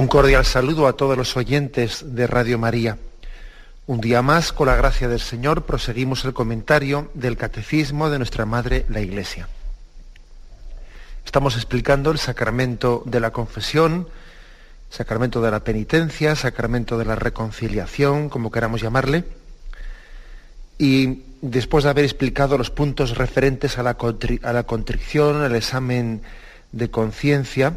Un cordial saludo a todos los oyentes de Radio María. Un día más, con la gracia del Señor, proseguimos el comentario del Catecismo de nuestra Madre, la Iglesia. Estamos explicando el sacramento de la confesión, sacramento de la penitencia, sacramento de la reconciliación, como queramos llamarle. Y después de haber explicado los puntos referentes a la, contrición, al examen de conciencia,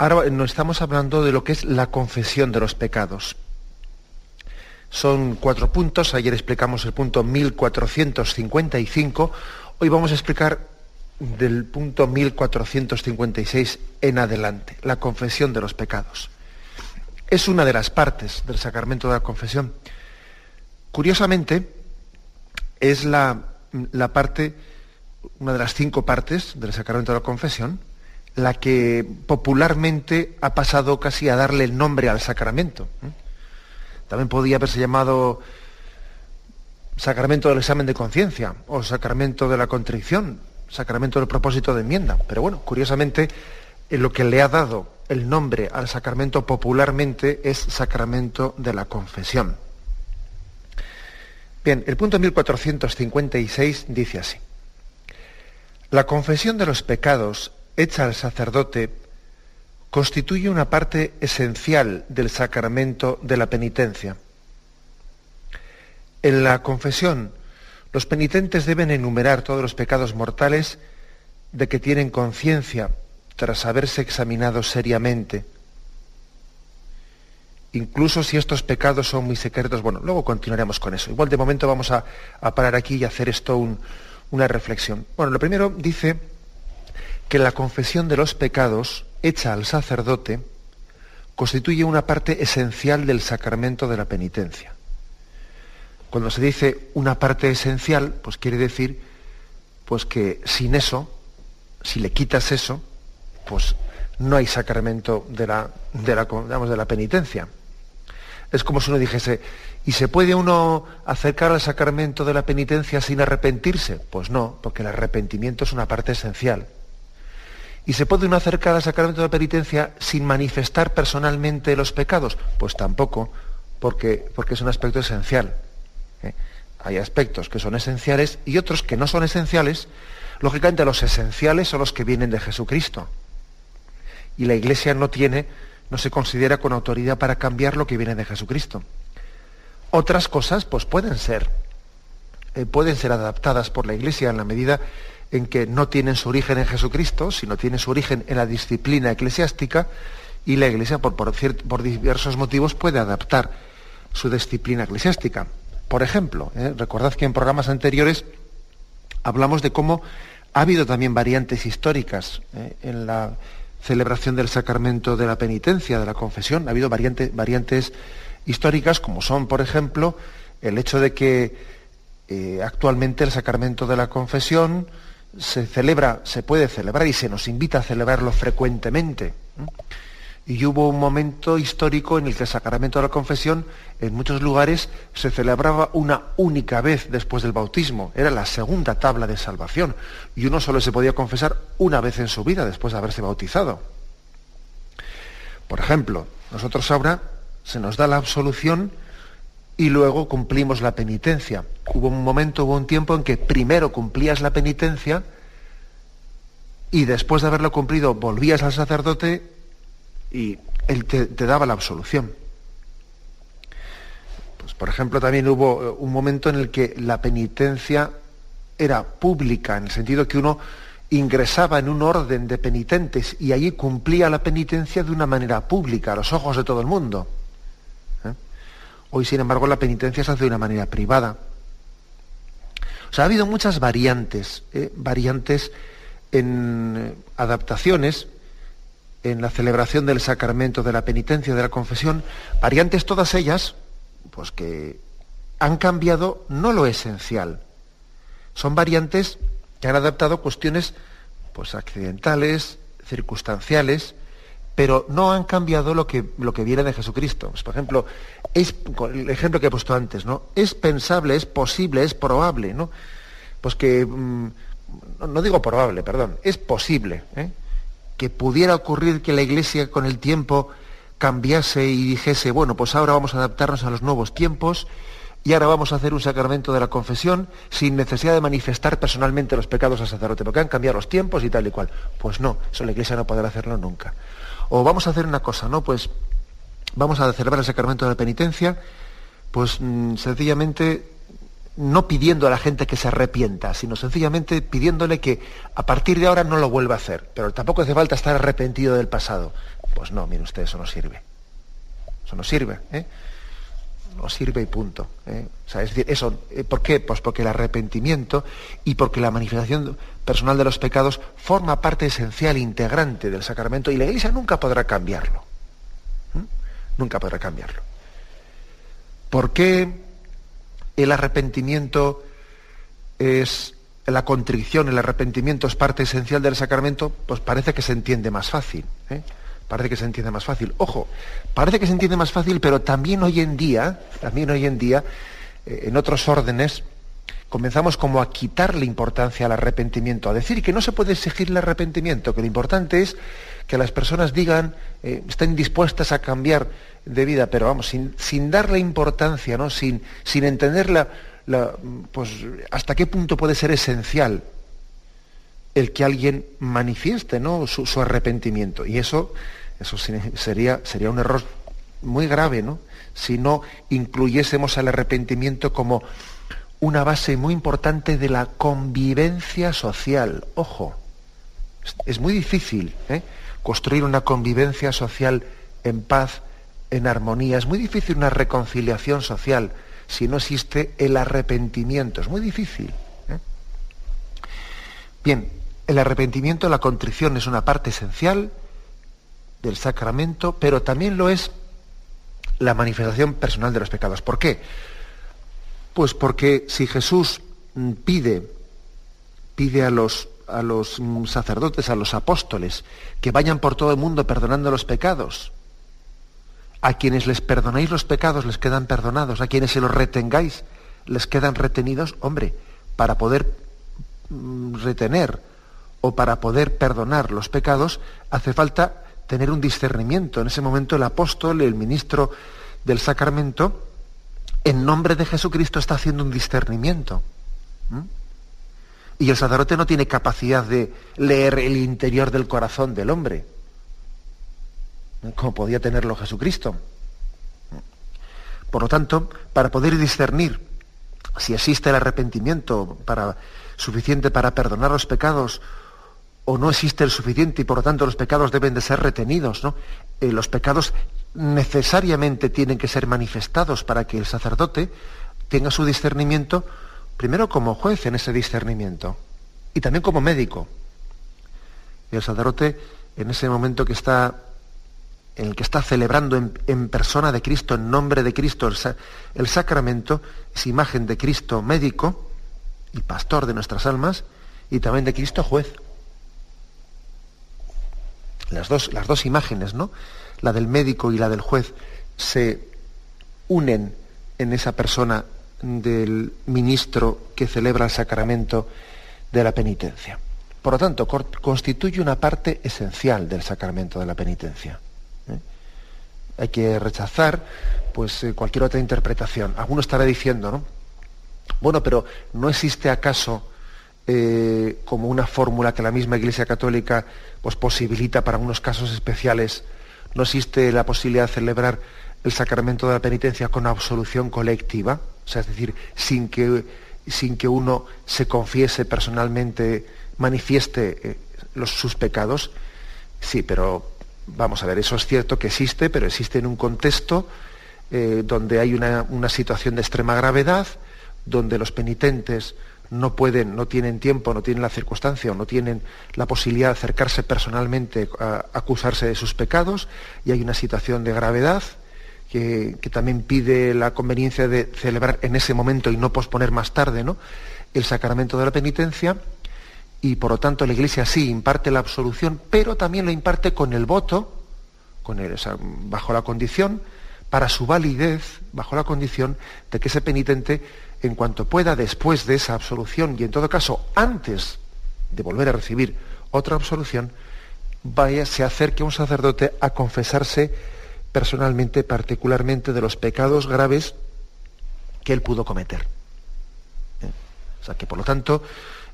Ahora nos estamos hablando de lo que es la confesión de los pecados. Son cuatro puntos, ayer explicamos el punto 1455, hoy vamos a explicar del punto 1456 en adelante, la confesión de los pecados. Es una de las partes del sacramento de la confesión. Curiosamente, es la, la parte, una de las cinco partes del sacramento de la confesión, la que popularmente ha pasado casi a darle el nombre al sacramento. También podía haberse llamado sacramento del examen de conciencia o sacramento de la contrición, sacramento del propósito de enmienda. Pero bueno, curiosamente, en lo que le ha dado el nombre al sacramento popularmente es sacramento de la confesión. Bien, el punto 1456 dice así. La confesión de los pecados hecha al sacerdote constituye una parte esencial del sacramento de la penitencia. En la confesión, los penitentes deben enumerar todos los pecados mortales de que tienen conciencia tras haberse examinado seriamente. Incluso si estos pecados son muy secretos, bueno, luego continuaremos con eso. Igual de momento vamos a, parar aquí y hacer esto una reflexión. Bueno, lo primero dice que la confesión de los pecados hecha al sacerdote constituye una parte esencial del sacramento de la penitencia. Cuando se dice una parte esencial, pues quiere decir pues que sin eso, si le quitas eso, pues no hay sacramento de la, de la, de la penitencia. Es como si uno dijese, ¿y se puede uno acercar al sacramento de la penitencia sin arrepentirse? Pues no, porque el arrepentimiento es una parte esencial. ¿Y se puede uno acercar al sacramento de penitencia sin manifestar personalmente los pecados? Pues tampoco, porque, porque es un aspecto esencial. ¿eh? Hay aspectos que son esenciales y otros que no son esenciales. Lógicamente los esenciales son los que vienen de Jesucristo. Y la Iglesia no tiene, no se considera con autoridad para cambiar lo que viene de Jesucristo. Otras cosas, pues pueden ser, eh, pueden ser adaptadas por la Iglesia en la medida en que no tienen su origen en Jesucristo, sino tienen su origen en la disciplina eclesiástica y la Iglesia, por, por, diversos motivos, puede adaptar su disciplina eclesiástica. Por ejemplo, ¿eh? recordad que en programas anteriores hablamos de cómo ha habido también variantes históricas ¿eh? en la celebración del sacramento de la penitencia, de la confesión. Ha habido variantes históricas como son, por ejemplo, el hecho de que eh, actualmente el sacramento de la confesión se celebra, se puede celebrar y se nos invita a celebrarlo frecuentemente. Y hubo un momento histórico en el que el sacramento de la confesión en muchos lugares se celebraba una única vez después del bautismo. Era la segunda tabla de salvación. Y uno solo se podía confesar una vez en su vida después de haberse bautizado. Por ejemplo, nosotros ahora se nos da la absolución y luego cumplimos la penitencia. Hubo un momento, hubo un tiempo en que primero cumplías la penitencia y después de haberlo cumplido volvías al sacerdote y él te, daba la absolución. Pues, por ejemplo, también hubo eh, un momento en el que la penitencia era pública, en el sentido que uno ingresaba en un orden de penitentes y allí cumplía la penitencia de una manera pública, a los ojos de todo el mundo. Hoy, sin embargo, la penitencia se hace de una manera privada. O sea, ha habido muchas variantes, ¿eh? variantes en eh, adaptaciones, en la celebración del sacramento de la penitencia, de la confesión, variantes todas ellas, pues que han cambiado no lo esencial. Son variantes que han adaptado cuestiones pues accidentales, circunstanciales, pero no han cambiado lo que, lo que viene de Jesucristo. Pues, por ejemplo, es, el ejemplo que he puesto antes, ¿no? Es pensable, es posible, es probable, ¿no? Pues que, mm, no digo probable, perdón, es posible, ¿eh? que pudiera ocurrir que la Iglesia con el tiempo cambiase y dijese, bueno, pues ahora vamos a adaptarnos a los nuevos tiempos y ahora vamos a hacer un sacramento de la confesión sin necesidad de manifestar personalmente los pecados al sacerdote, porque han cambiado los tiempos y tal y cual. Pues no, eso la Iglesia no podrá hacerlo nunca. O vamos a hacer una cosa, ¿no? Pues vamos a celebrar el sacramento de la penitencia, pues mm, sencillamente no pidiendo a la gente que se arrepienta, sino sencillamente pidiéndole que a partir de ahora no lo vuelva a hacer. Pero tampoco hace falta estar arrepentido del pasado. Pues no, mire usted, eso no sirve. Eso no sirve. ¿eh? No sirve y punto. ¿eh? O sea, es decir, eso, eh, ¿por qué? Pues porque el arrepentimiento y porque la manifestación personal de los pecados forma parte esencial, integrante del sacramento y la Iglesia nunca podrá cambiarlo. Nunca podrá cambiarlo. ¿Por qué el arrepentimiento es la contrición, el arrepentimiento es parte esencial del sacramento? Pues parece que se entiende más fácil. ¿eh? Parece que se entiende más fácil. Ojo, parece que se entiende más fácil, pero también hoy en día, también hoy en día, eh, en otros órdenes, comenzamos como a quitarle importancia al arrepentimiento, a decir que no se puede exigir el arrepentimiento, que lo importante es que las personas digan, eh, estén dispuestas a cambiar de vida, pero vamos, sin, darle importancia, ¿no? sin, sin entender pues, hasta qué punto puede ser esencial el que alguien manifieste ¿no? su, su arrepentimiento. Y eso eso sería, sería un error muy grave, ¿no? Si no incluyésemos al arrepentimiento como una base muy importante de la convivencia social. Ojo, es muy difícil ¿eh? construir una convivencia social en paz, en armonía. Es muy difícil una reconciliación social si no existe el arrepentimiento. Es muy difícil. ¿eh? Bien, el arrepentimiento, la contrición es una parte esencial del sacramento, pero también lo es la manifestación personal de los pecados. ¿Por qué? Pues porque si Jesús mm, pide, pide a los, a los mm, sacerdotes, a los apóstoles, que vayan por todo el mundo perdonando los pecados, a quienes les perdonáis los pecados les quedan perdonados, a quienes se los retengáis les quedan retenidos, hombre, para poder mm, retener o para poder perdonar los pecados hace falta tener un discernimiento. En ese momento el apóstol, el ministro del sacramento, en nombre de Jesucristo está haciendo un discernimiento. Y el sacerdote no tiene capacidad de leer el interior del corazón del hombre, como podía tenerlo Jesucristo. Por lo tanto, para poder discernir si existe el arrepentimiento para, suficiente para perdonar los pecados o no existe el suficiente y por lo tanto los pecados deben de ser retenidos. ¿no? Eh, los pecados necesariamente tienen que ser manifestados para que el sacerdote tenga su discernimiento, primero como juez en ese discernimiento y también como médico. Y el sacerdote, en ese momento que está, en el que está celebrando en, persona de Cristo, en nombre de Cristo, el, el sacramento, es imagen de Cristo médico y pastor de nuestras almas, y también de Cristo juez las dos, las dos imágenes, ¿no? La del médico y la del juez se unen en esa persona del ministro que celebra el sacramento de la penitencia. Por lo tanto, constituye una parte esencial del sacramento de la penitencia. ¿eh? Hay que rechazar pues, eh, cualquier otra interpretación. Alguno estará diciendo, ¿no? Bueno, pero ¿no existe acaso eh, como una fórmula que la misma Iglesia Católica pues, posibilita para unos casos especiales. No existe la posibilidad de celebrar el sacramento de la penitencia con absolución colectiva, o sea, es decir, sin que, sin que uno se confiese personalmente, manifieste eh, los, sus pecados. Sí, pero vamos a ver, eso es cierto que existe, pero existe en un contexto eh, donde hay una, situación de extrema gravedad, donde los penitentes no pueden, no tienen tiempo, no tienen la circunstancia o no tienen la posibilidad de acercarse personalmente a acusarse de sus pecados, y hay una situación de gravedad que, también pide la conveniencia de celebrar en ese momento y no posponer más tarde ¿no? el sacramento de la penitencia, y por lo tanto la Iglesia sí imparte la absolución, pero también lo imparte con el voto, con el, bajo la condición para su validez bajo la condición de que ese penitente, en cuanto pueda, después de esa absolución y en todo caso antes de volver a recibir otra absolución, vaya, se acerque un sacerdote a confesarse personalmente, particularmente de los pecados graves que él pudo cometer. ¿Eh? O sea que, por lo tanto,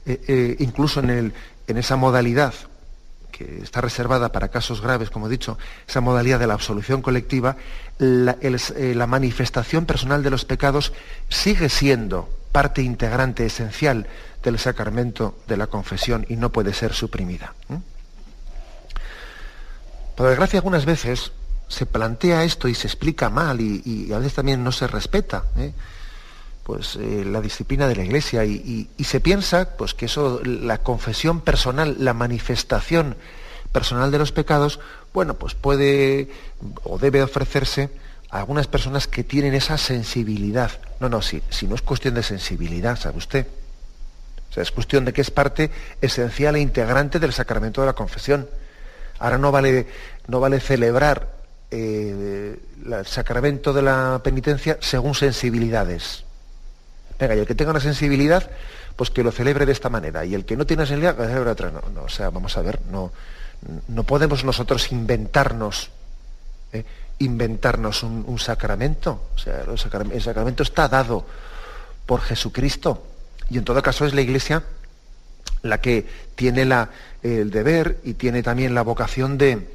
eh, eh, incluso en esa modalidad que está reservada para casos graves, como he dicho, esa modalidad de la absolución colectiva, eh, la, manifestación personal de los pecados sigue siendo parte integrante, esencial del sacramento de la confesión y no puede ser suprimida. Por desgracia, algunas veces se plantea esto y se explica mal y, a veces también no se respeta. ¿eh? Pues eh, la disciplina de la iglesia y, se piensa pues que eso la confesión personal la manifestación personal de los pecados bueno pues puede o debe ofrecerse a algunas personas que tienen esa sensibilidad. No no si, no es cuestión de sensibilidad sabe usted o sea es cuestión de que es parte esencial e integrante del sacramento de la confesión. Ahora no vale no vale celebrar eh, el sacramento de la penitencia según sensibilidades Venga, y el que tenga una sensibilidad, pues que lo celebre de esta manera. Y el que no tiene sensibilidad, que lo celebre otra. No, o sea, vamos a ver, no, no podemos nosotros inventarnos, ¿eh? inventarnos un, sacramento. O sea, el sacramento, está dado por Jesucristo. Y en todo caso es la Iglesia la que tiene la, el deber y tiene también la vocación de,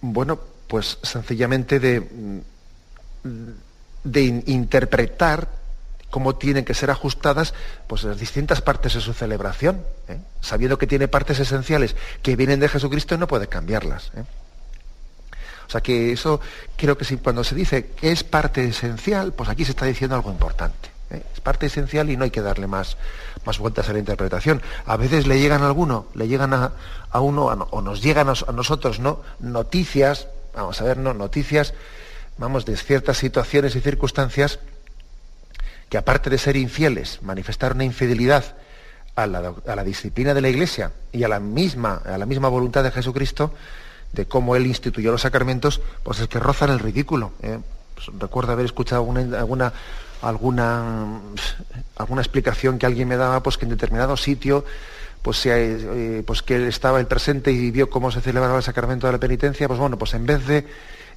bueno, pues sencillamente de, de interpretar cómo tienen que ser ajustadas pues, las distintas partes de su celebración, ¿eh? sabiendo que tiene partes esenciales que vienen de Jesucristo y no puede cambiarlas. ¿eh? O sea que eso creo que cuando se dice que es parte esencial, pues aquí se está diciendo algo importante. ¿eh? Es parte esencial y no hay que darle más, más vueltas a la interpretación. A veces le llegan a alguno, le llegan a, uno, o nos llegan a, a nosotros, ¿no? Noticias, vamos a ver, ¿no? Noticias, vamos, de ciertas situaciones y circunstancias que aparte de ser infieles, manifestar una infidelidad a la, disciplina de la Iglesia y a la, misma, a la misma voluntad de Jesucristo, de cómo Él instituyó los sacramentos, pues es que rozan el ridículo. ¿eh? Pues recuerdo haber escuchado alguna, alguna, alguna explicación que alguien me daba, pues que en determinado sitio pues, eh, pues que él estaba el presente y vio cómo se celebraba el sacramento de la penitencia, pues bueno, pues en vez de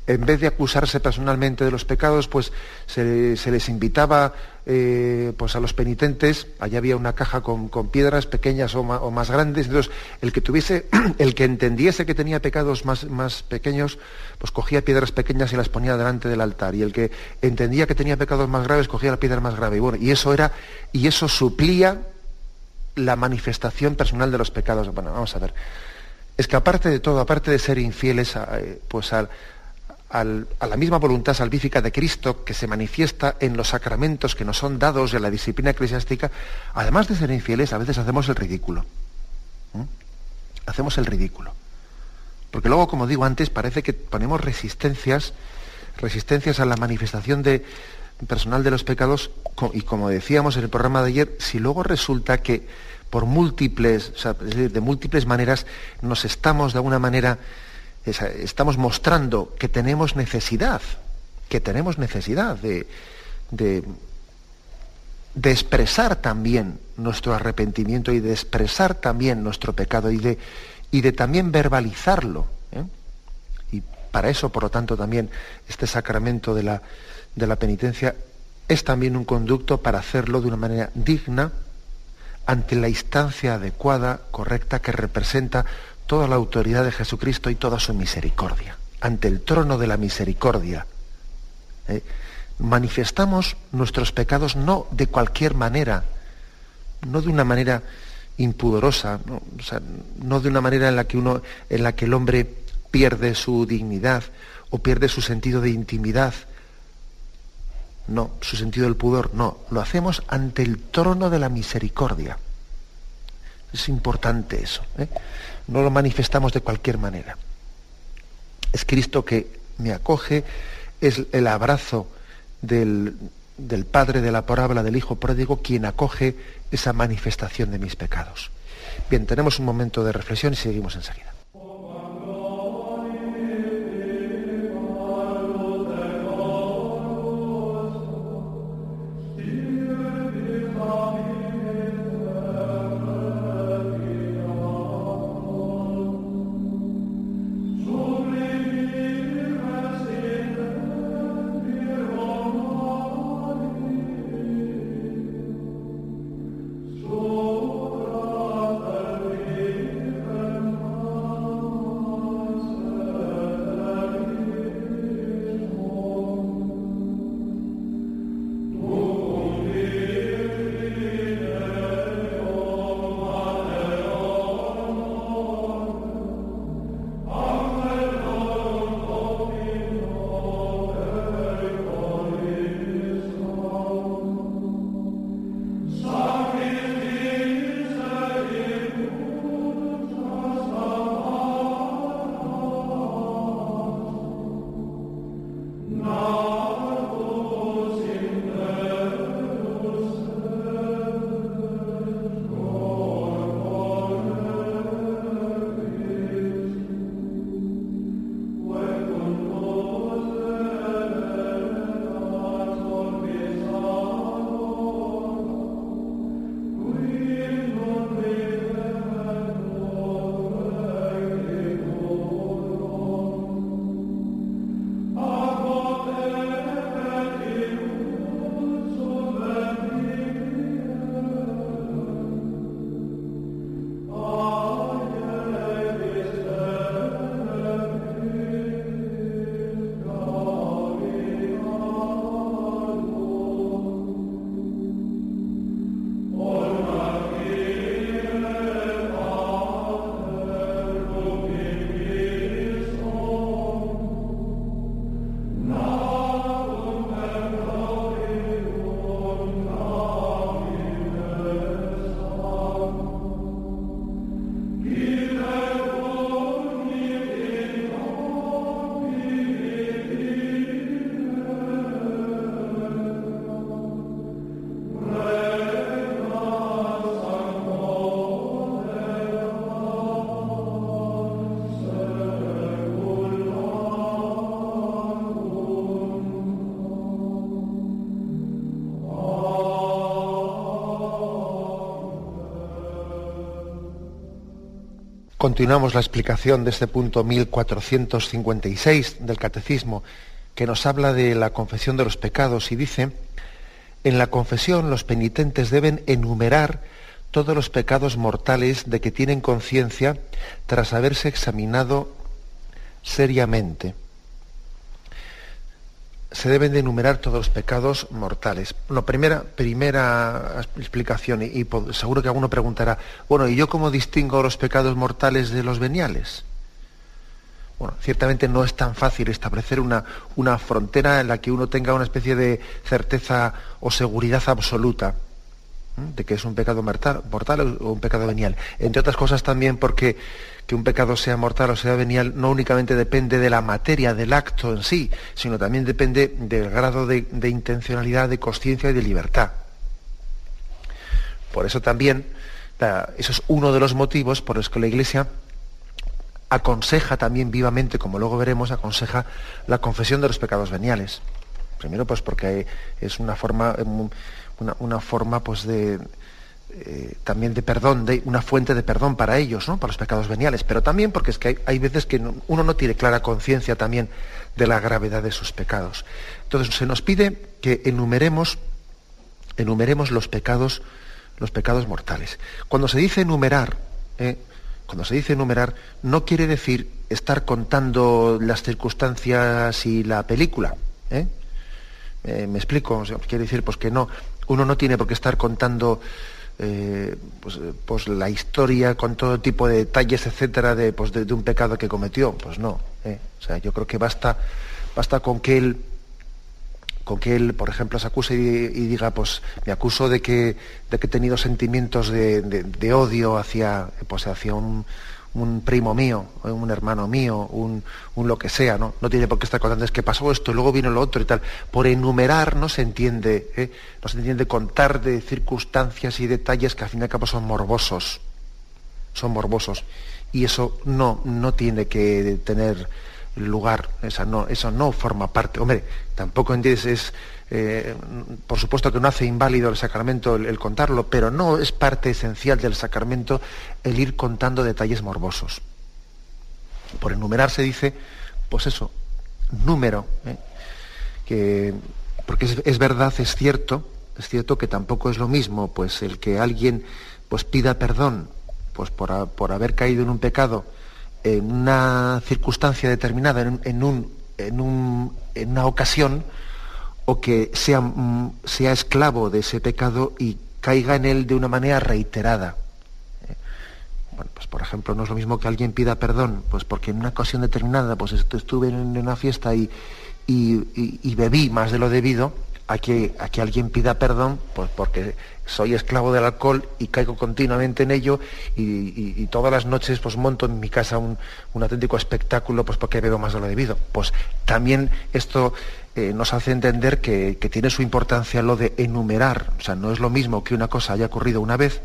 en vez de acusarse personalmente de los pecados, pues se, les invitaba eh, pues a los penitentes, allá había una caja con, piedras pequeñas o, más grandes, entonces el que tuviese, el que entendiese que tenía pecados más, más pequeños, pues cogía piedras pequeñas y las ponía delante del altar, y el que entendía que tenía pecados más graves, cogía la piedra más grave, y bueno, y eso era, y eso suplía la manifestación personal de los pecados. Bueno, vamos a ver. Es que aparte de todo, aparte de ser infieles eh, pues al, a la misma voluntad salvífica de Cristo que se manifiesta en los sacramentos que nos son dados en la disciplina eclesiástica, además de ser infieles, a veces hacemos el ridículo. Hacemos el ridículo. Porque luego, como digo antes, parece que ponemos resistencias, resistencias a la manifestación de, personal de los pecados, y como decíamos en el programa de ayer, si luego resulta que por múltiples, de múltiples maneras nos estamos de alguna manera estamos mostrando que tenemos necesidad, que tenemos necesidad de, de, expresar también nuestro arrepentimiento y de expresar también nuestro pecado y de, y de también verbalizarlo. ¿eh? Y para eso, por lo tanto, también este sacramento de la, de la penitencia es también un conducto para hacerlo de una manera digna ante la instancia adecuada, correcta, que representa toda la autoridad de Jesucristo y toda su misericordia, ante el trono de la misericordia. ¿eh? Manifestamos nuestros pecados no de cualquier manera, no de una manera impudorosa, ¿no? de una manera en la que uno, en la que el hombre pierde su dignidad o pierde su sentido de intimidad. No, su sentido del pudor, no. Lo hacemos ante el trono de la misericordia. Es importante eso. ¿eh? No lo manifestamos de cualquier manera. Es Cristo que me acoge, es el abrazo del, del Padre de la parábola del Hijo pródigo quien acoge esa manifestación de mis pecados. Bien, tenemos un momento de reflexión y seguimos enseguida. Continuamos la explicación de este punto 1456 del Catecismo, que nos habla de la confesión de los pecados y dice, en la confesión los penitentes deben enumerar todos los pecados mortales de que tienen conciencia tras haberse examinado seriamente se deben de enumerar todos los pecados mortales. Bueno, primera, primera explicación, y, seguro que alguno preguntará, bueno, ¿y yo cómo distingo los pecados mortales de los veniales? Bueno, ciertamente no es tan fácil establecer una, una frontera en la que uno tenga una especie de certeza o seguridad absoluta de que es un pecado mortal, mortal o un pecado venial. Entre otras cosas también porque que un pecado sea mortal o sea venial no únicamente depende de la materia, del acto en sí, sino también depende del grado de, intencionalidad, de conciencia y de libertad. Por eso también, eso es uno de los motivos por los que la Iglesia aconseja también vivamente, como luego veremos, aconseja la confesión de los pecados veniales. Primero, pues porque es una forma, una, una forma pues de, eh, también de perdón, de una fuente de perdón para ellos, ¿no? para los pecados veniales, pero también porque es que hay, veces que uno no tiene clara conciencia también de la gravedad de sus pecados. Entonces se nos pide que enumeremos, enumeremos los pecados, los pecados mortales. Cuando se dice enumerar, ¿eh? cuando se dice enumerar, no quiere decir estar contando las circunstancias y la película. ¿eh? me explico, quiere decir pues que no, uno no tiene por qué estar contando eh, pues, eh, pues, la historia con todo tipo de detalles, etcétera, de, pues, de, un pecado que cometió. Pues no. ¿eh? O sea, yo creo que basta basta con que él con que él, por ejemplo, se acuse y, diga, pues me acuso de que, de que he tenido sentimientos de, odio hacia, pues, hacia un, primo mío, un hermano mío, un, lo que sea, ¿no? No tiene por qué estar contando, es que pasó esto, luego vino lo otro y tal. Por enumerar no se entiende, ¿eh? no se entiende contar de circunstancias y detalles que al fin y al cabo son morbosos, son morbosos. Y eso no, no tiene que tener lugar, esa no, eso no forma parte. Hombre, tampoco entiendes, es, eh, por supuesto que no hace inválido el sacramento el, contarlo, pero no es parte esencial del sacramento el ir contando detalles morbosos. Por enumerar se dice, pues eso, número, ¿eh? que, porque es, verdad, es cierto, es cierto que tampoco es lo mismo, pues el que alguien pues pida perdón, pues por, por haber caído en un pecado, en una circunstancia determinada, en, un, en, una ocasión, o que sea, mm, sea, esclavo de ese pecado y caiga en él de una manera reiterada. Eh, bueno, pues por ejemplo, no es lo mismo que alguien pida perdón, pues porque en una ocasión determinada, pues estuve en una fiesta y, y bebí más de lo debido, a que, a que alguien pida perdón, pues porque soy esclavo del alcohol y caigo continuamente en ello y, todas las noches pues monto en mi casa un, auténtico espectáculo pues porque bebo más de lo debido. Pues también esto eh, nos hace entender que, tiene su importancia lo de enumerar. O sea, no es lo mismo que una cosa haya ocurrido una vez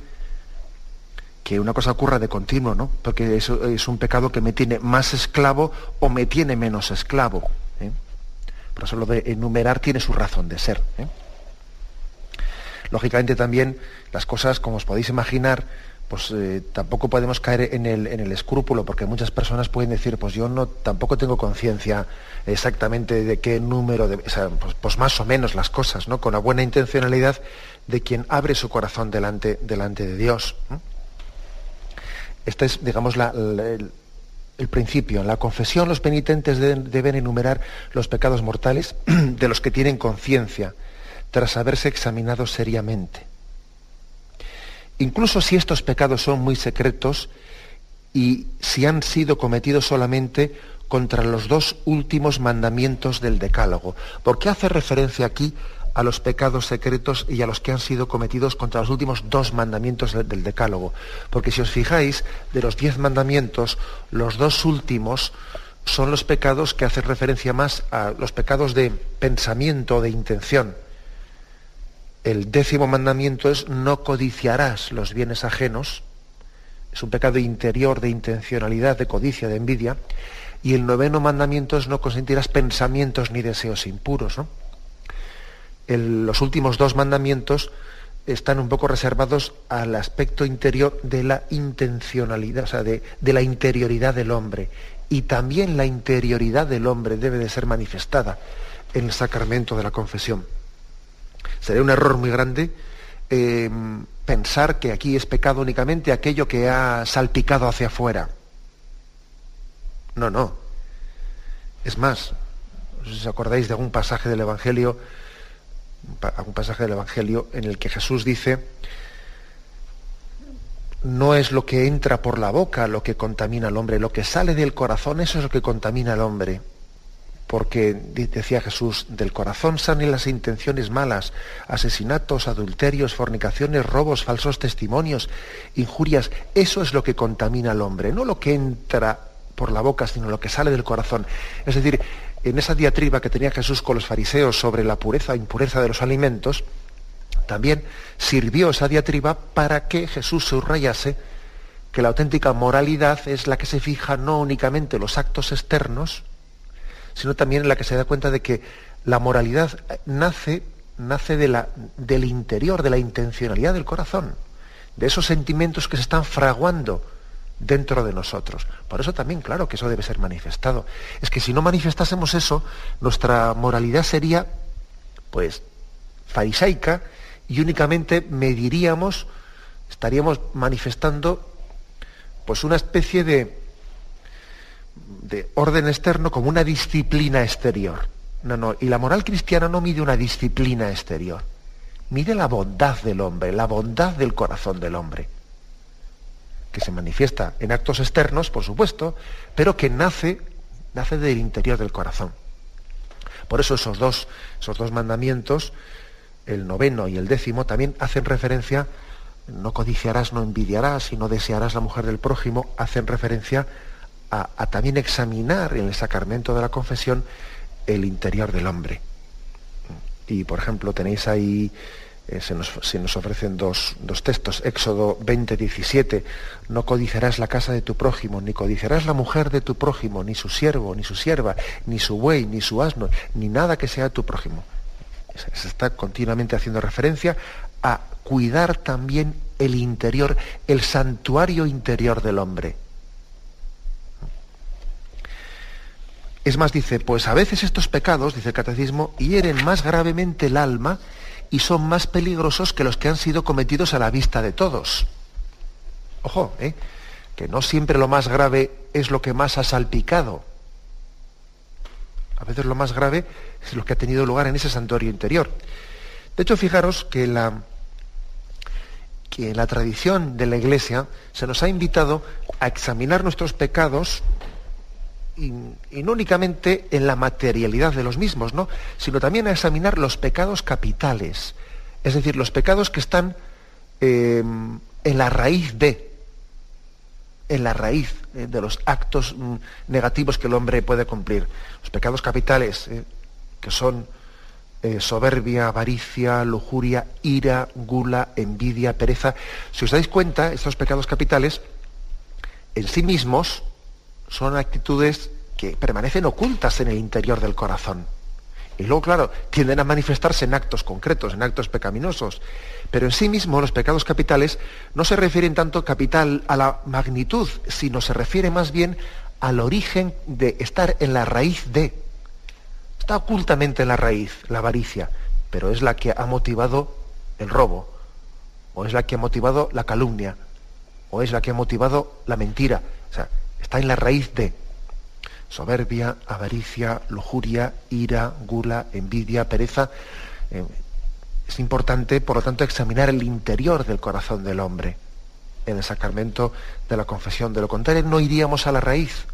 que una cosa ocurra de continuo, ¿no? Porque eso es un pecado que me tiene más esclavo o me tiene menos esclavo. ¿eh? Por eso lo de enumerar tiene su razón de ser. ¿eh? Lógicamente también las cosas, como os podéis imaginar, pues eh, tampoco podemos caer en el, escrúpulo, porque muchas personas pueden decir, pues yo no tampoco tengo conciencia exactamente de qué número, de, pues, pues, más o menos las cosas, ¿no? Con la buena intencionalidad de quien abre su corazón delante, delante de Dios. Este es, digamos, el, principio. En la confesión los penitentes deben enumerar los pecados mortales de los que tienen conciencia tras haberse examinado seriamente. Incluso si estos pecados son muy secretos y si han sido cometidos solamente contra los dos últimos mandamientos del Decálogo. ¿Por qué hace referencia aquí a los pecados secretos y a los que han sido cometidos contra los últimos dos mandamientos del Decálogo? Porque si os fijáis, de los diez mandamientos, los dos últimos son los pecados que hacen referencia más a los pecados de pensamiento, o de intención el décimo mandamiento es no codiciarás los bienes ajenos. Es un pecado interior de intencionalidad, de codicia, de envidia. Y el noveno mandamiento es no consentirás pensamientos ni deseos impuros. los últimos dos mandamientos están un poco reservados al aspecto interior de la intencionalidad, o sea, de, de la interioridad del hombre. Y también la interioridad del hombre debe de ser manifestada en el sacramento de la confesión. Sería un error muy grande eh, pensar que aquí es pecado únicamente aquello que ha salpicado hacia afuera. No, no. Es más, si os acordáis de algún pasaje del Evangelio, algún pasaje del Evangelio en el que Jesús dice, no es lo que entra por la boca lo que contamina al hombre, lo que sale del corazón, eso es lo que contamina al hombre porque decía Jesús, del corazón salen las intenciones malas, asesinatos, adulterios, fornicaciones, robos, falsos testimonios, injurias. Eso es lo que contamina al hombre, no lo que entra por la boca, sino lo que sale del corazón. Es decir, en esa diatriba que tenía Jesús con los fariseos sobre la pureza e impureza de los alimentos, también sirvió esa diatriba para que Jesús subrayase que la auténtica moralidad es la que se fija no únicamente en los actos externos, sino también en la que se da cuenta de que la moralidad nace, nace de la, del interior, de la intencionalidad del corazón, de esos sentimientos que se están fraguando dentro de nosotros. Por eso también, claro, que eso debe ser manifestado. Es que si no manifestásemos eso, nuestra moralidad sería, pues, farisaica y únicamente mediríamos, estaríamos manifestando, pues, una especie de, de orden externo como una disciplina exterior. No, no, y la moral cristiana no mide una disciplina exterior, mide la bondad del hombre, la bondad del corazón del hombre, que se manifiesta en actos externos, por supuesto, pero que nace, nace del interior del corazón. Por eso esos dos, esos dos mandamientos, el noveno y el décimo, también hacen referencia, no codiciarás, no envidiarás y no desearás la mujer del prójimo, hacen referencia también examinar en el sacramento de la confesión el interior del hombre. Y, por ejemplo, tenéis ahí, eh, se, nos, ofrecen dos, textos, Éxodo 20, 17, no codiciarás la casa de tu prójimo, ni codiciarás la mujer de tu prójimo, ni su siervo, ni su sierva, ni su buey, ni su asno, ni nada que sea tu prójimo. Se está continuamente haciendo referencia a cuidar también el interior, el santuario interior del hombre. Es más, dice, pues a veces estos pecados, dice el catecismo, hieren más gravemente el alma y son más peligrosos que los que han sido cometidos a la vista de todos. Ojo, ¿eh? que no siempre lo más grave es lo que más ha salpicado. A veces lo más grave es lo que ha tenido lugar en ese santuario interior. De hecho, fijaros que la, que en la tradición de la Iglesia se nos ha invitado a examinar nuestros pecados y, no únicamente en la materialidad de los mismos, ¿no? sino también a examinar los pecados capitales, es decir, los pecados que están eh, en la raíz de, en la raíz eh, de los actos mm, negativos que el hombre puede cumplir. Los pecados capitales, eh, que son soberbia, avaricia, lujuria, ira, gula, envidia, pereza. Si os dais cuenta, estos pecados capitales, en sí mismos, son actitudes que permanecen ocultas en el interior del corazón. Y luego, claro, tienden a manifestarse en actos concretos, en actos pecaminosos. Pero en sí mismo los pecados capitales no se refieren tanto capital a la magnitud, sino se refiere más bien al origen de estar en la raíz de. Está ocultamente en la raíz, la avaricia, pero es la que ha motivado el robo, o es la que ha motivado la calumnia, o es la que ha motivado la mentira. O sea, está en la raíz de soberbia, avaricia, lujuria, ira, gula, envidia, pereza. Eh, es importante, por lo tanto, examinar el interior del corazón del hombre en el sacramento de la confesión. De lo contrario, no iríamos a la raíz.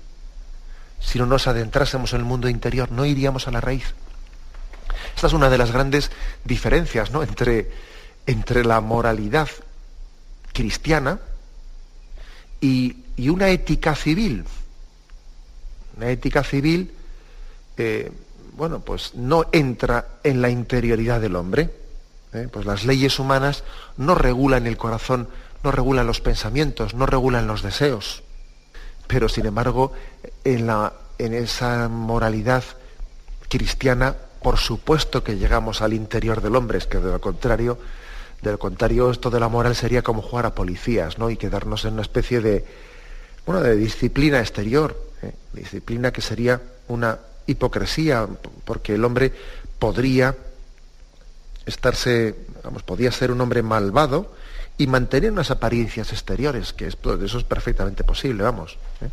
Si no nos adentrásemos en el mundo interior, no iríamos a la raíz. Esta es una de las grandes diferencias ¿no? entre, entre la moralidad cristiana y, y una ética civil. Una ética civil, eh, bueno, pues no entra en la interioridad del hombre. ¿eh? Pues las leyes humanas no regulan el corazón, no regulan los pensamientos, no regulan los deseos. Pero sin embargo, en, la, en esa moralidad cristiana, por supuesto que llegamos al interior del hombre, es que de lo contrario, de lo contrario, esto de la moral sería como jugar a policías, ¿no? Y quedarnos en una especie de, bueno, de disciplina exterior, ¿eh? disciplina que sería una hipocresía, porque el hombre podría estarse, vamos, podía ser un hombre malvado y mantener unas apariencias exteriores, que es, eso es perfectamente posible, vamos. ¿eh?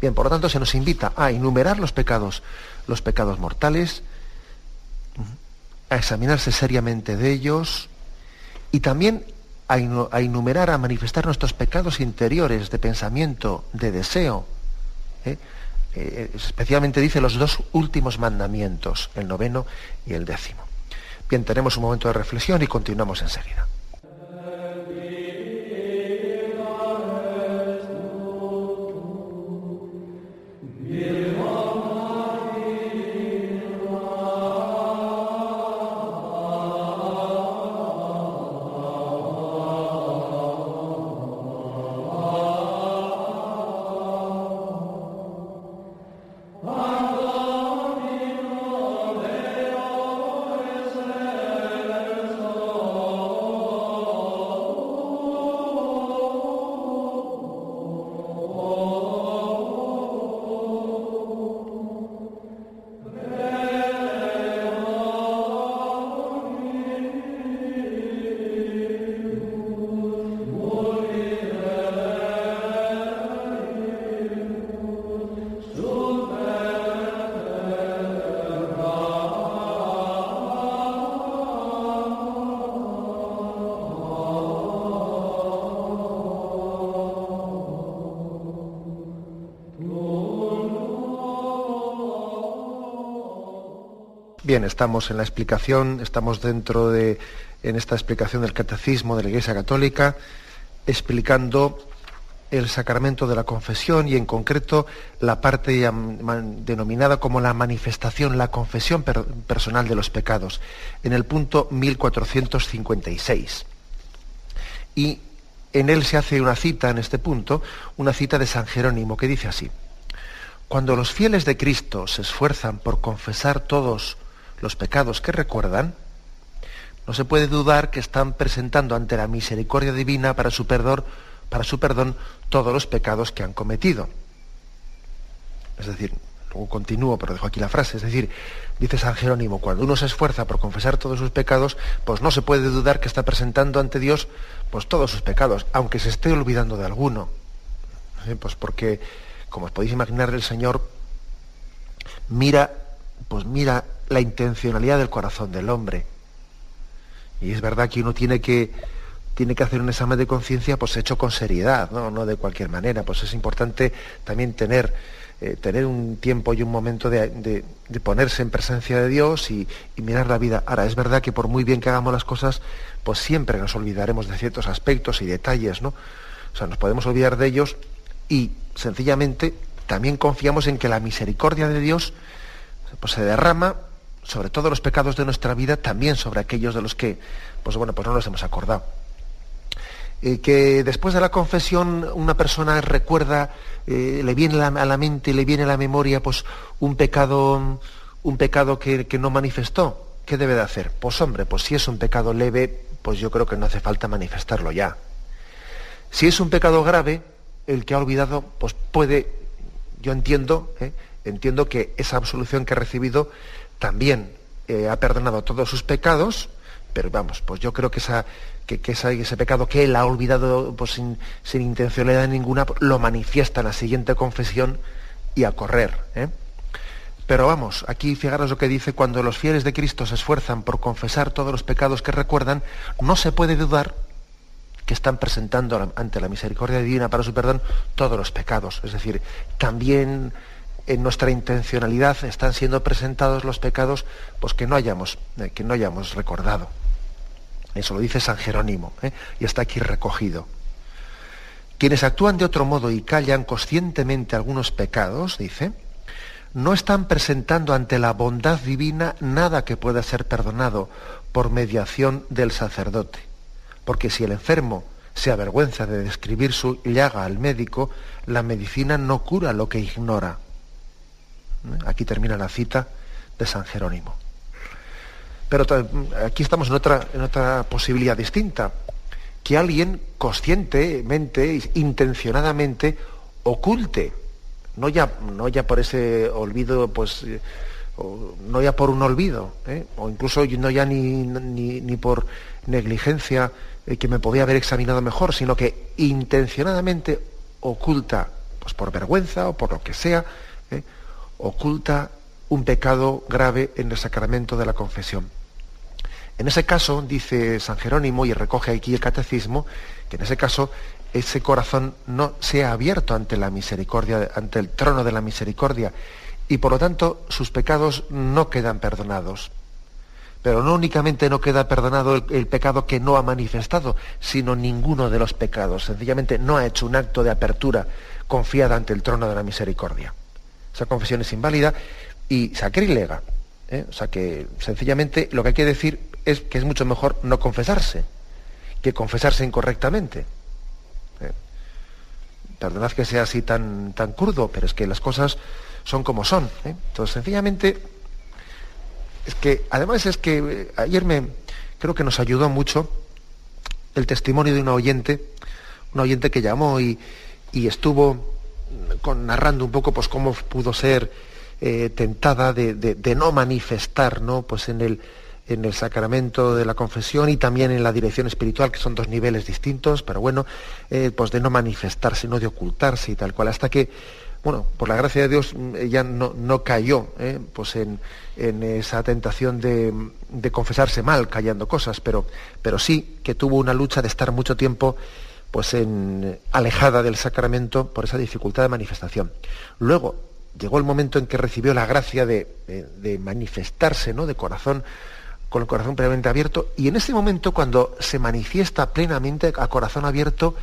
Bien, por lo tanto se nos invita a enumerar los pecados, los pecados mortales, a examinarse seriamente de ellos y también a, enumerar, a manifestar nuestros pecados interiores de pensamiento, de deseo. ¿eh? Eh, especialmente dice los dos últimos mandamientos, el noveno y el décimo. Bien, tenemos un momento de reflexión y continuamos enseguida. Bien, estamos en la explicación, estamos dentro de, en esta explicación del catecismo de la Iglesia Católica, explicando el sacramento de la confesión y en concreto la parte denominada como la manifestación, la confesión personal de los pecados, en el punto 1456. Y en él se hace una cita, en este punto, una cita de San Jerónimo que dice así, cuando los fieles de Cristo se esfuerzan por confesar todos los pecados que recuerdan, no se puede dudar que están presentando ante la misericordia divina para su perdón, para su perdón todos los pecados que han cometido. Es decir, luego continúo, pero dejo aquí la frase, es decir, dice San Jerónimo, cuando uno se esfuerza por confesar todos sus pecados, pues no se puede dudar que está presentando ante Dios pues todos sus pecados, aunque se esté olvidando de alguno. Pues porque, como os podéis imaginar, el Señor mira, pues mira la intencionalidad del corazón del hombre. Y es verdad que uno tiene que, tiene que hacer un examen de conciencia pues hecho con seriedad, ¿no? no de cualquier manera. Pues es importante también tener, eh, tener un tiempo y un momento de, ponerse en presencia de Dios y, mirar la vida. Ahora, es verdad que por muy bien que hagamos las cosas, pues siempre nos olvidaremos de ciertos aspectos y detalles, ¿no? O sea, nos podemos olvidar de ellos y sencillamente también confiamos en que la misericordia de Dios pues, se derrama sobre todos los pecados de nuestra vida, también sobre aquellos de los que, pues bueno, pues no nos hemos acordado. Eh, que después de la confesión una persona recuerda, eh, le viene a la mente, le viene a la memoria, pues un pecado, un pecado que, que no manifestó. ¿Qué debe de hacer? Pues hombre, pues si es un pecado leve, pues yo creo que no hace falta manifestarlo ya. Si es un pecado grave, el que ha olvidado, pues puede, yo entiendo, ¿eh? entiendo que esa absolución que ha recibido también eh, ha perdonado todos sus pecados, pero vamos, pues yo creo que, ese pecado que él ha olvidado pues, sin, intencionalidad ninguna, lo manifiesta en la siguiente confesión y a correr. ¿eh? Pero vamos, aquí fijaros lo que dice, cuando los fieles de Cristo se esfuerzan por confesar todos los pecados que recuerdan, no se puede dudar que están presentando ante la misericordia divina para su perdón todos los pecados. Es decir, también en nuestra intencionalidad están siendo presentados los pecados pues, que, no hayamos, eh, que no hayamos recordado. Eso lo dice San Jerónimo ¿eh? y está aquí recogido. Quienes actúan de otro modo y callan conscientemente algunos pecados, dice, no están presentando ante la bondad divina nada que pueda ser perdonado por mediación del sacerdote. Porque si el enfermo se avergüenza de describir su llaga al médico, la medicina no cura lo que ignora. Aquí termina la cita de San Jerónimo. Pero aquí estamos en otra, posibilidad distinta, que alguien conscientemente, intencionadamente, oculte, no ya, no ya por ese olvido, pues, eh, no ya por un olvido, ¿eh? o incluso no ya ni, ni, por negligencia eh, que me podía haber examinado mejor, sino que intencionadamente oculta, pues por vergüenza o por lo que sea, oculta un pecado grave en el sacramento de la confesión. En ese caso, dice San Jerónimo, y recoge aquí el catecismo, que en ese caso ese corazón no sea abierto ante la misericordia, ante el trono de la misericordia, y por lo tanto sus pecados no quedan perdonados. Pero no únicamente no queda perdonado el, el, pecado que no ha manifestado, sino ninguno de los pecados. Sencillamente no ha hecho un acto de apertura confiada ante el trono de la misericordia esa confesión es inválida y sacrílega. ¿eh? O sea que sencillamente lo que hay que decir es que es mucho mejor no confesarse que confesarse incorrectamente. ¿eh? Perdonad que sea así tan, tan curdo, pero es que las cosas son como son. ¿eh? Entonces, sencillamente, es que, además es que ayer me creo que nos ayudó mucho el testimonio de una oyente, una oyente que llamó y, y estuvo narrando un poco pues cómo pudo ser eh, tentada de, no manifestar ¿no? Pues en, el, en el sacramento de la confesión y también en la dirección espiritual, que son dos niveles distintos, pero bueno, eh, pues de no manifestarse, no de ocultarse y tal cual, hasta que, bueno, por la gracia de Dios, ella no, no cayó ¿eh? pues en, esa tentación de, de, confesarse mal, callando cosas, pero, pero sí que tuvo una lucha de estar mucho tiempo pues en, alejada del sacramento por esa dificultad de manifestación. Luego, llegó el momento en que recibió la gracia de, de manifestarse, ¿no? De corazón, con el corazón plenamente abierto, y en ese momento, cuando se manifiesta plenamente a corazón abierto,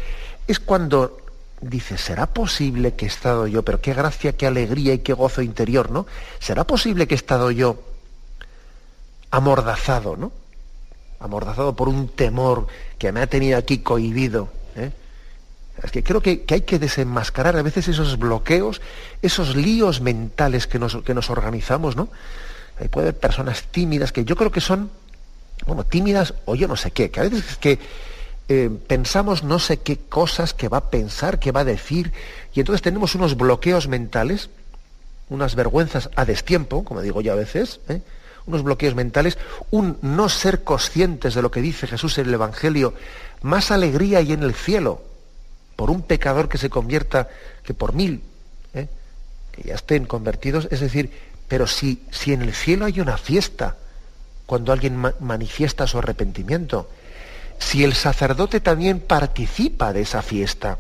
es cuando dice, ¿será posible que he estado yo, pero qué gracia, qué alegría y qué gozo interior, ¿no? ¿Será posible que he estado yo amordazado, ¿no? Amordazado por un temor que me ha tenido aquí cohibido. ¿Eh? Es que creo que, hay que desenmascarar a veces esos bloqueos, esos líos mentales que nos, que nos organizamos, ¿no? puede haber personas tímidas que yo creo que son, bueno, tímidas o yo no sé qué, que a veces es que eh, pensamos no sé qué cosas que va a pensar, que va a decir, y entonces tenemos unos bloqueos mentales, unas vergüenzas a destiempo, como digo yo a veces, ¿eh? Unos bloqueos mentales, un no ser conscientes de lo que dice Jesús en el Evangelio, más alegría y en el cielo por un pecador que se convierta que por mil, ¿eh? que ya estén convertidos, es decir, pero si, si en el cielo hay una fiesta, cuando alguien manifiesta su arrepentimiento, si el sacerdote también participa de esa fiesta.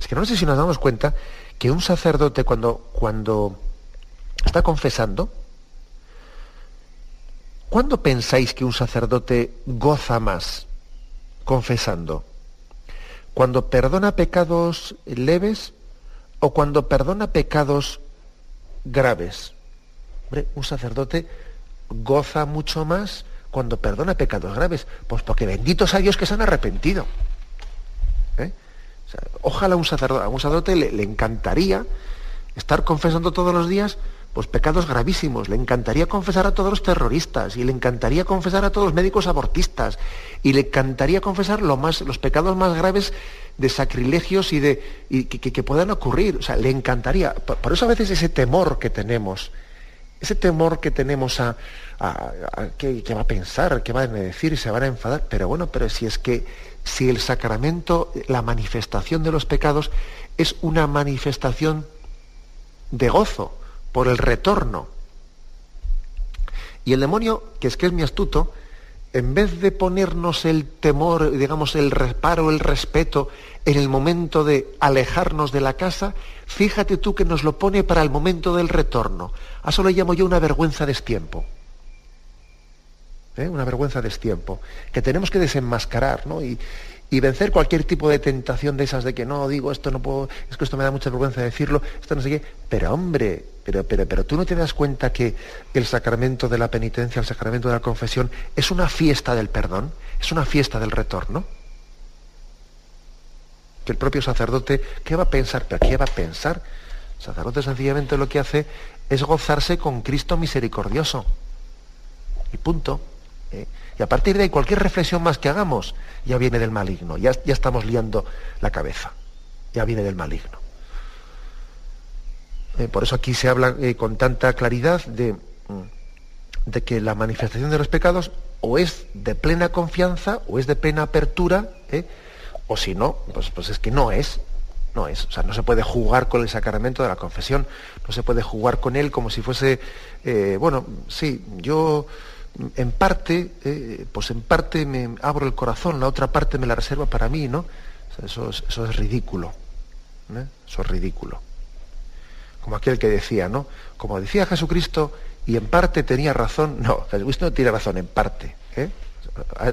Es que no sé si nos damos cuenta que un sacerdote cuando, cuando está confesando, ¿cuándo pensáis que un sacerdote goza más confesando? ¿Cuando perdona pecados leves o cuando perdona pecados graves? un sacerdote goza mucho más cuando perdona pecados graves? Pues porque benditos a Dios que se han arrepentido. ¿Eh? ojalá un sacerdote, a un sacerdote le, encantaría estar confesando todos los días pues pecados gravísimos. Le encantaría confesar a todos los terroristas y le encantaría confesar a todos los médicos abortistas y le encantaría confesar lo más, los pecados más graves de sacrilegios y, de, que, puedan ocurrir. O sea, le encantaría. por, eso a veces ese temor que tenemos, ese temor que tenemos a, ¿qué, va a pensar, qué va a decir, se van a enfadar. Pero bueno, pero si es que si el sacramento, la manifestación de los pecados es una manifestación de gozo por el retorno. Y el demonio, que es que es mi astuto, en vez de ponernos el temor, digamos, el reparo, el respeto en el momento de alejarnos de la casa, fíjate tú que nos lo pone para el momento del retorno. A eso lo llamo yo una vergüenza de. ¿eh? una vergüenza de que tenemos que desenmascarar, ¿no? Y, vencer cualquier tipo de tentación de esas de que no, digo, esto no puedo, es que esto me da mucha vergüenza decirlo, esto no sé qué, pero hombre, pero, pero, pero tú no te das cuenta que el sacramento de la penitencia, el sacramento de la confesión, es una fiesta del perdón, es una fiesta del retorno. Que el propio sacerdote, ¿qué va a pensar? ¿Pero qué va a pensar? El sacerdote sencillamente lo que hace es gozarse con Cristo misericordioso. Y punto. ¿eh? Y a partir de ahí, cualquier reflexión más que hagamos, ya viene del maligno. Ya, ya estamos liando la cabeza. Ya viene del maligno. Eh, por eso aquí se habla eh, con tanta claridad de, mm, de, que la manifestación de los pecados o es de plena confianza o es de plena apertura, o si no, pues, pues es que no es. No es. O sea, no se puede jugar con el sacramento de la confesión. No se puede jugar con él como si fuese, bueno, sí, yo en parte, eh, pues en parte me abro el corazón, la otra parte me la reservo para mí, ¿no? eso, es, eso, es, ridículo. ¿eh? Eso es ridículo. Como aquel que decía, ¿no? Como decía Jesucristo, y en parte tenía razón, no, Jesucristo no tiene razón, en parte. ¿eh?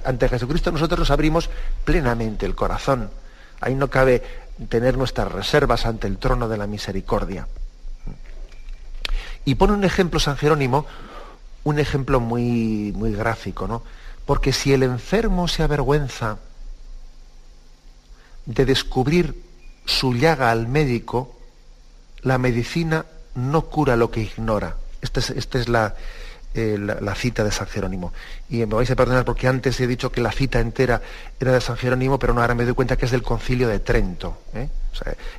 Ante Jesucristo nosotros nos abrimos plenamente el corazón. Ahí no cabe tener nuestras reservas ante el trono de la misericordia. Y pone un ejemplo San Jerónimo un ejemplo muy, muy gráfico, ¿no? Porque si el enfermo se avergüenza de descubrir su llaga al médico, la medicina no cura lo que ignora. Esta es, esta es eh, la, la, cita de San Jerónimo. Y me vais a perdonar porque antes he dicho que la cita entera era de San Jerónimo, pero no, ahora me doy cuenta que es del concilio de Trento. ¿eh?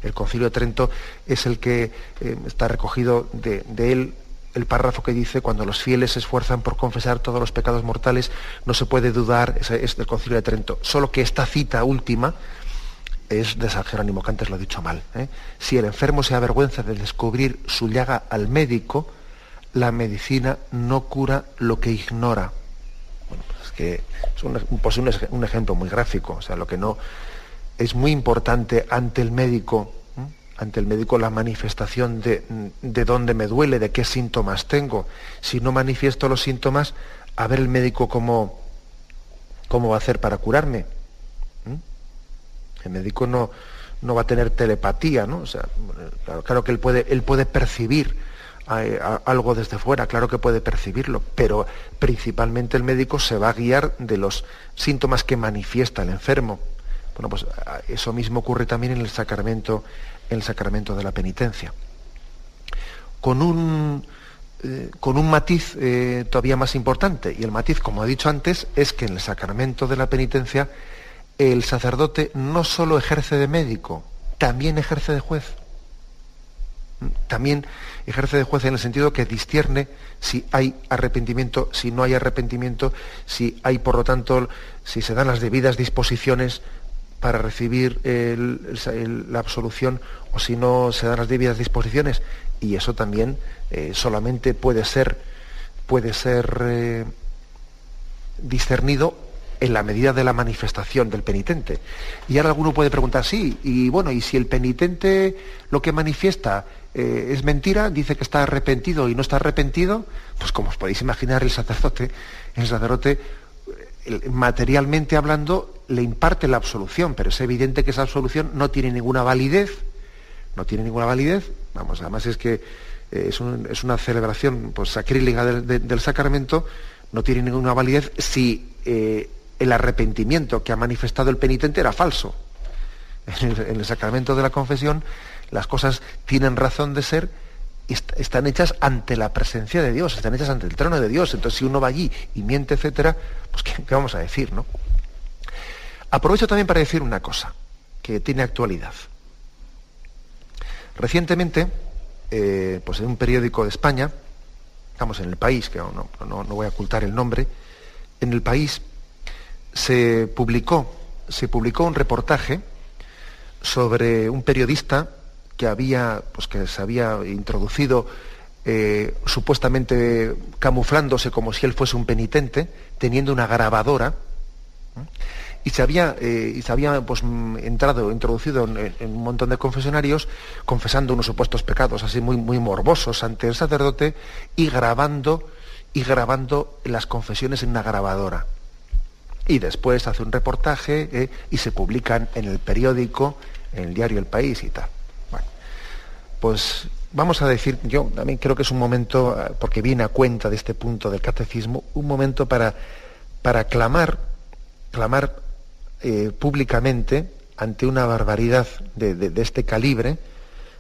el concilio de Trento es el que eh, está recogido de, de él el párrafo que dice, cuando los fieles se esfuerzan por confesar todos los pecados mortales, no se puede dudar, es, del Concilio de Trento. Solo que esta cita última es de San Jerónimo, que antes lo he dicho mal. ¿eh? Si el enfermo se avergüenza de descubrir su llaga al médico, la medicina no cura lo que ignora. Bueno, pues es que es un, pues un, ejemplo muy gráfico. O sea, lo que no es muy importante ante el médico, ante el médico la manifestación de, de dónde me duele, de qué síntomas tengo. Si no manifiesto los síntomas, a ver el médico cómo, cómo va a hacer para curarme. El médico no, no va a tener telepatía, ¿no? O sea, claro, que él puede, él puede percibir algo desde fuera, claro que puede percibirlo, pero principalmente el médico se va a guiar de los síntomas que manifiesta el enfermo. Bueno, pues eso mismo ocurre también en el sacramento, en el sacramento de la penitencia. Con un, eh, con un matiz eh, todavía más importante, y el matiz, como he dicho antes, es que en el sacramento de la penitencia el sacerdote no solo ejerce de médico, también ejerce de juez. También ejerce de juez en el sentido que distierne si hay arrepentimiento, si no hay arrepentimiento, si hay, por lo tanto, si se dan las debidas disposiciones para recibir la absolución o si no se dan las debidas disposiciones. Y eso también eh, solamente puede ser, puede ser eh, discernido en la medida de la manifestación del penitente. Y ahora alguno puede preguntar, sí, y bueno, y si el penitente lo que manifiesta eh, es mentira, dice que está arrepentido y no está arrepentido, pues como os podéis imaginar, el sacerdote, el sacerdote, materialmente hablando, le imparte la absolución, pero es evidente que esa absolución no tiene ninguna validez, no tiene ninguna validez, vamos, además es que eh, es, una celebración pues, sacrílega del, sacramento, no tiene ninguna validez si eh, el arrepentimiento que ha manifestado el penitente era falso. En el, sacramento de la confesión las cosas tienen razón de ser están hechas ante la presencia de Dios, están hechas ante el trono de Dios. Entonces, si uno va allí y miente, etcétera, pues ¿qué, vamos a decir, no? Aprovecho también para decir una cosa que tiene actualidad. Recientemente, eh, pues en un periódico de España, estamos en el país, que no, no voy a ocultar el nombre, en el país se publicó, se publicó un reportaje sobre un periodista que había, pues que se había introducido eh, supuestamente camuflándose como si él fuese un penitente, teniendo una grabadora, y se había, eh, y se había pues, entrado, introducido en, un montón de confesionarios, confesando unos supuestos pecados así muy, muy morbosos ante el sacerdote y grabando, y grabando las confesiones en una grabadora y después hace un reportaje eh, y se publican en el periódico, en el diario El País y tal. Bueno, pues vamos a decir, yo también creo que es un momento, eh, porque viene a cuenta de este punto del catecismo, un momento para, para clamar, clamar eh, públicamente ante una barbaridad de, este calibre,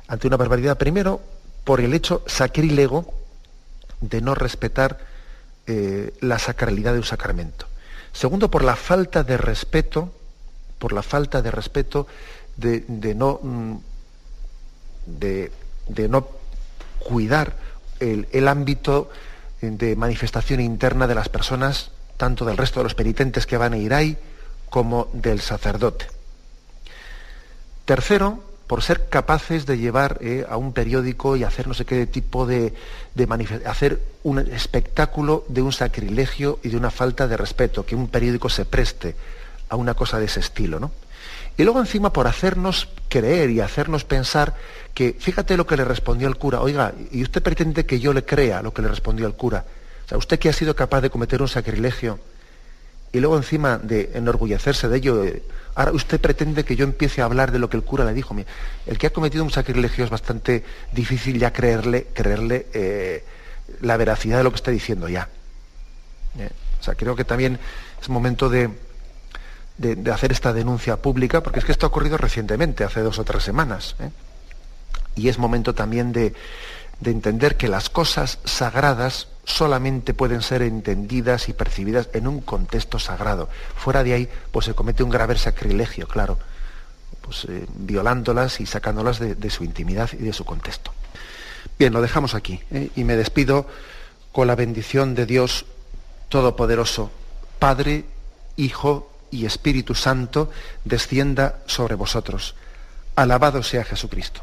ante una barbaridad primero por el hecho sacrílego de no respetar la sacralidad de un sacramento. Segundo, por la falta de respeto, por la falta de respeto de, no, mm, de, no cuidar el, ámbito de manifestación interna de las personas, tanto del resto de los penitentes que van a ir ahí, como del sacerdote. Tercero, por ser capaces de llevar eh, a un periódico y hacer no sé qué tipo de, hacer un espectáculo de un sacrilegio y de una falta de respeto, que un periódico se preste a una cosa de ese estilo, ¿no? Y luego encima por hacernos creer y hacernos pensar que, fíjate lo que le respondió el cura, oiga, y usted pretende que yo le crea lo que le respondió el cura. O sea, usted que ha sido capaz de cometer un sacrilegio y luego encima de enorgullecerse de ello, eh, ahora usted pretende que yo empiece a hablar de lo que el cura le dijo. El que ha cometido un sacrilegio es bastante difícil ya creerle, creerle eh, la veracidad de lo que está diciendo ya. ¿Eh? O sea, creo que también es momento de, de, hacer esta denuncia pública, porque es que esto ha ocurrido recientemente, hace dos o tres semanas. Y es momento también de, de entender que las cosas sagradas solamente pueden ser entendidas y percibidas en un contexto sagrado. Fuera de ahí, pues se comete un grave sacrilegio, claro, pues eh, violándolas y sacándolas de, su intimidad y de su contexto. Bien, lo dejamos aquí ¿eh? y me despido con la bendición de Dios Todopoderoso, Padre, Hijo y Espíritu Santo, descienda sobre vosotros. Alabado sea Jesucristo.